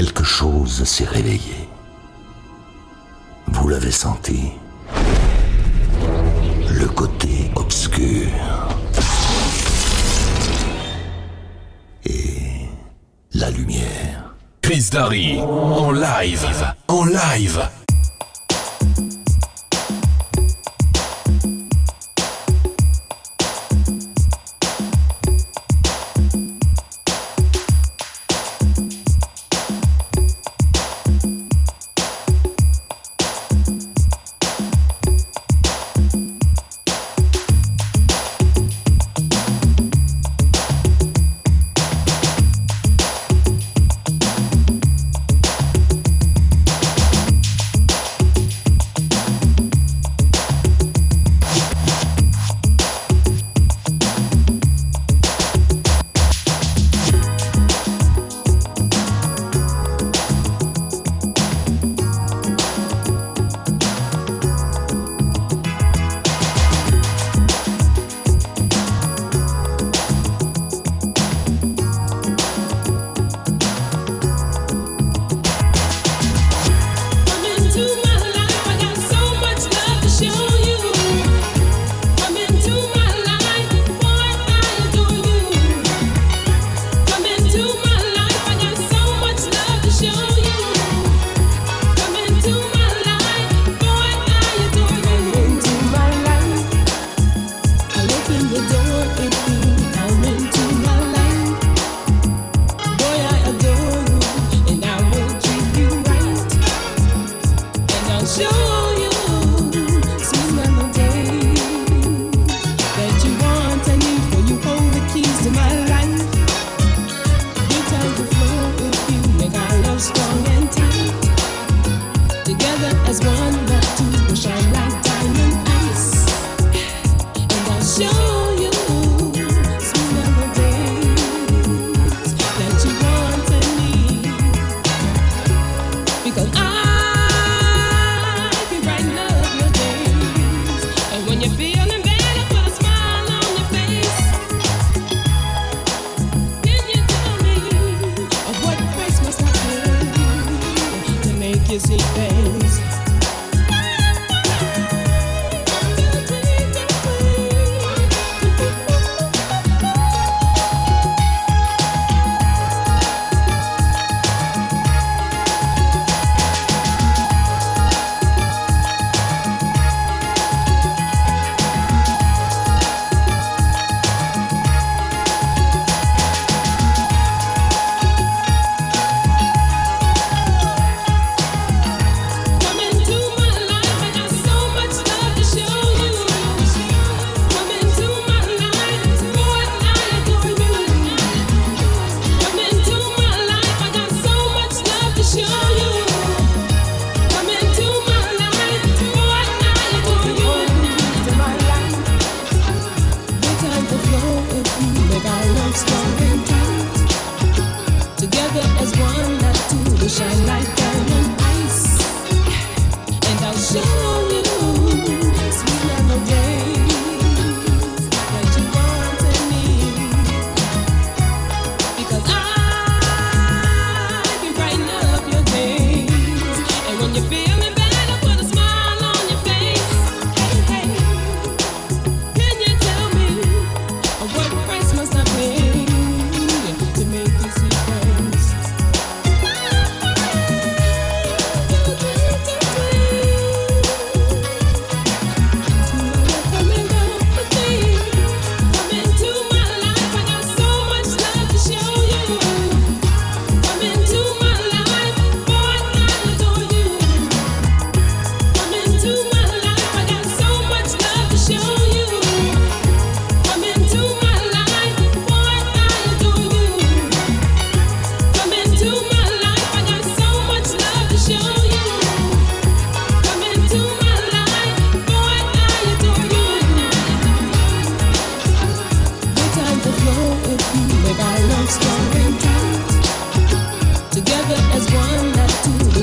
quelque chose s'est réveillé. Vous l'avez senti? Le côté obscur. Et la lumière. Chris Darry, en live, en live. You go,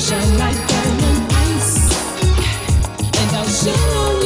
Shine like diamond ice, and I'll show.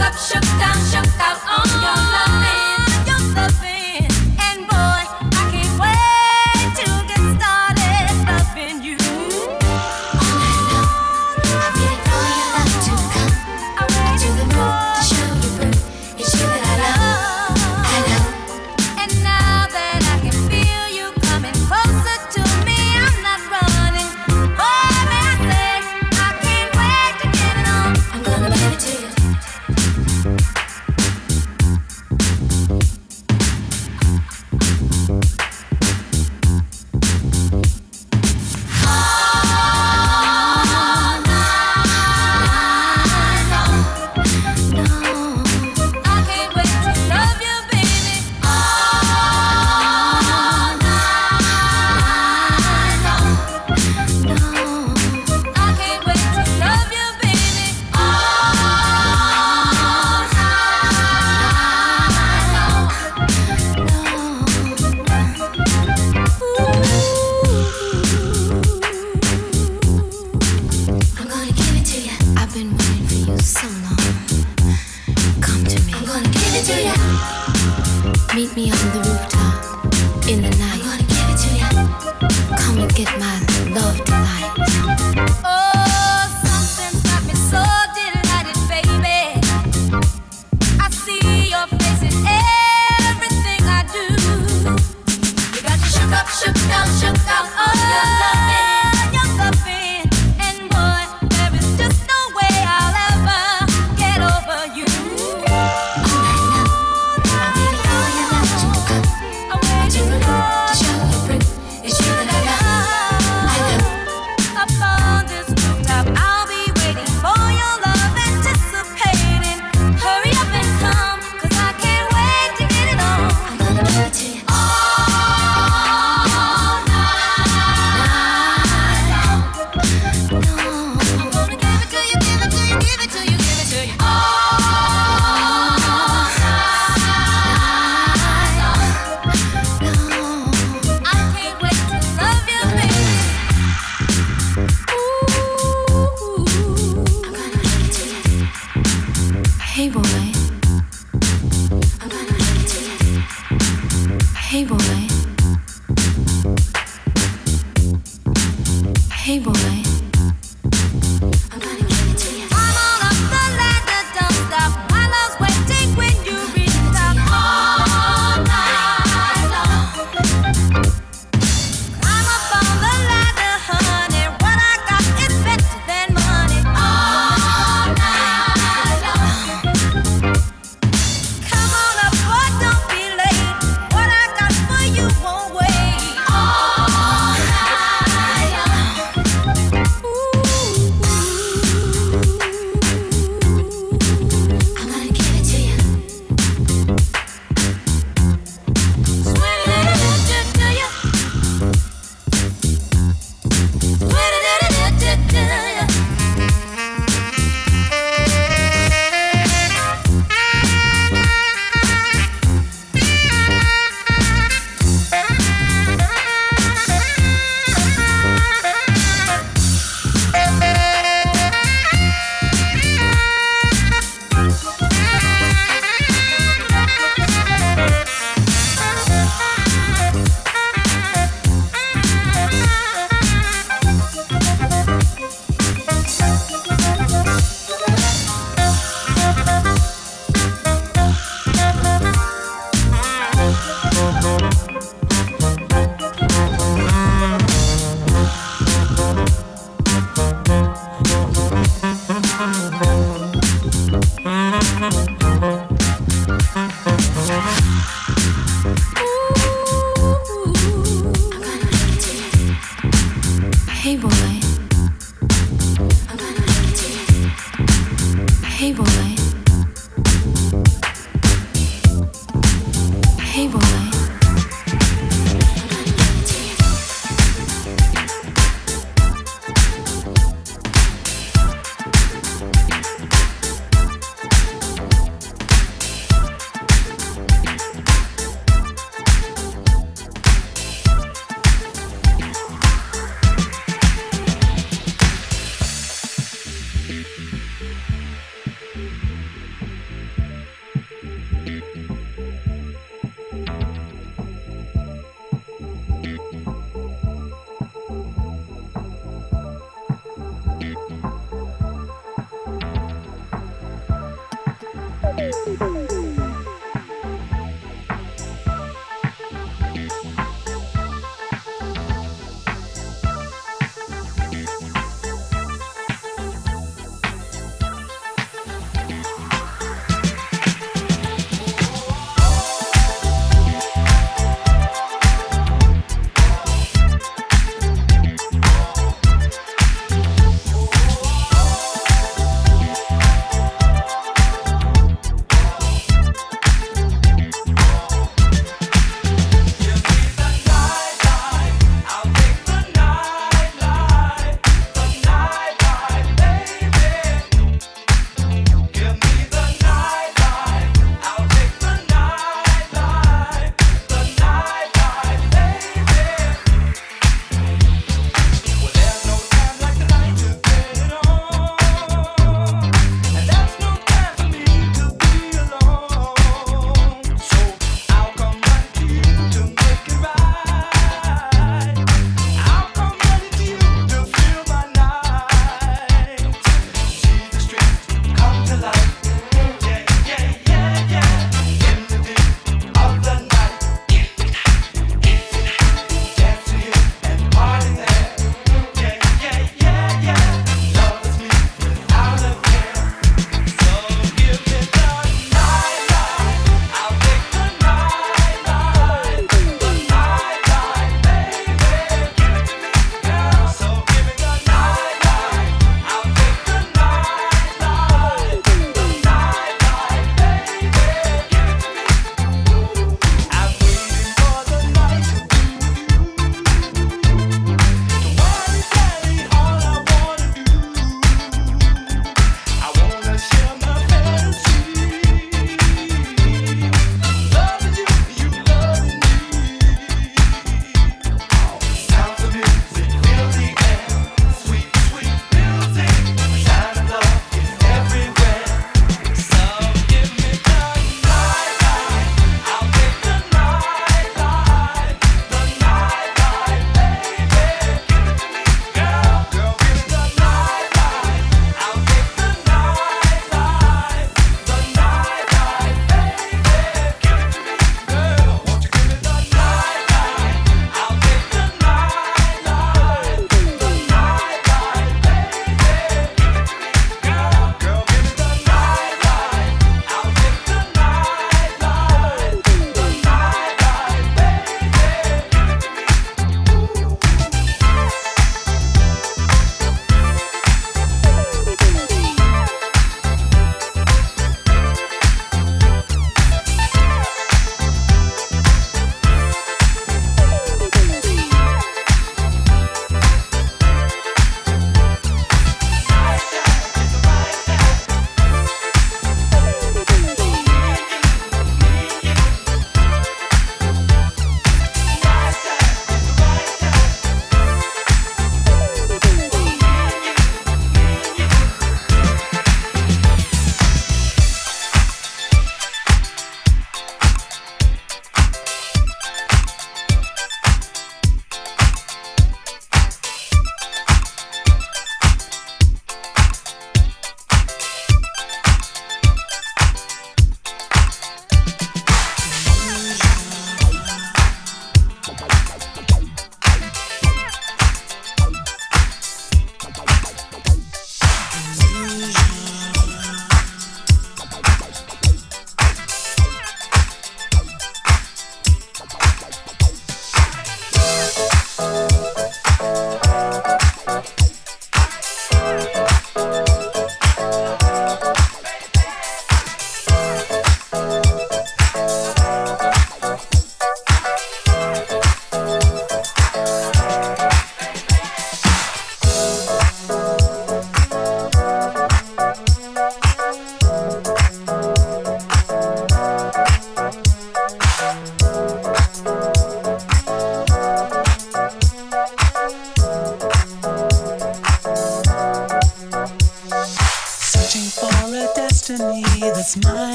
up, shook down, shook out on.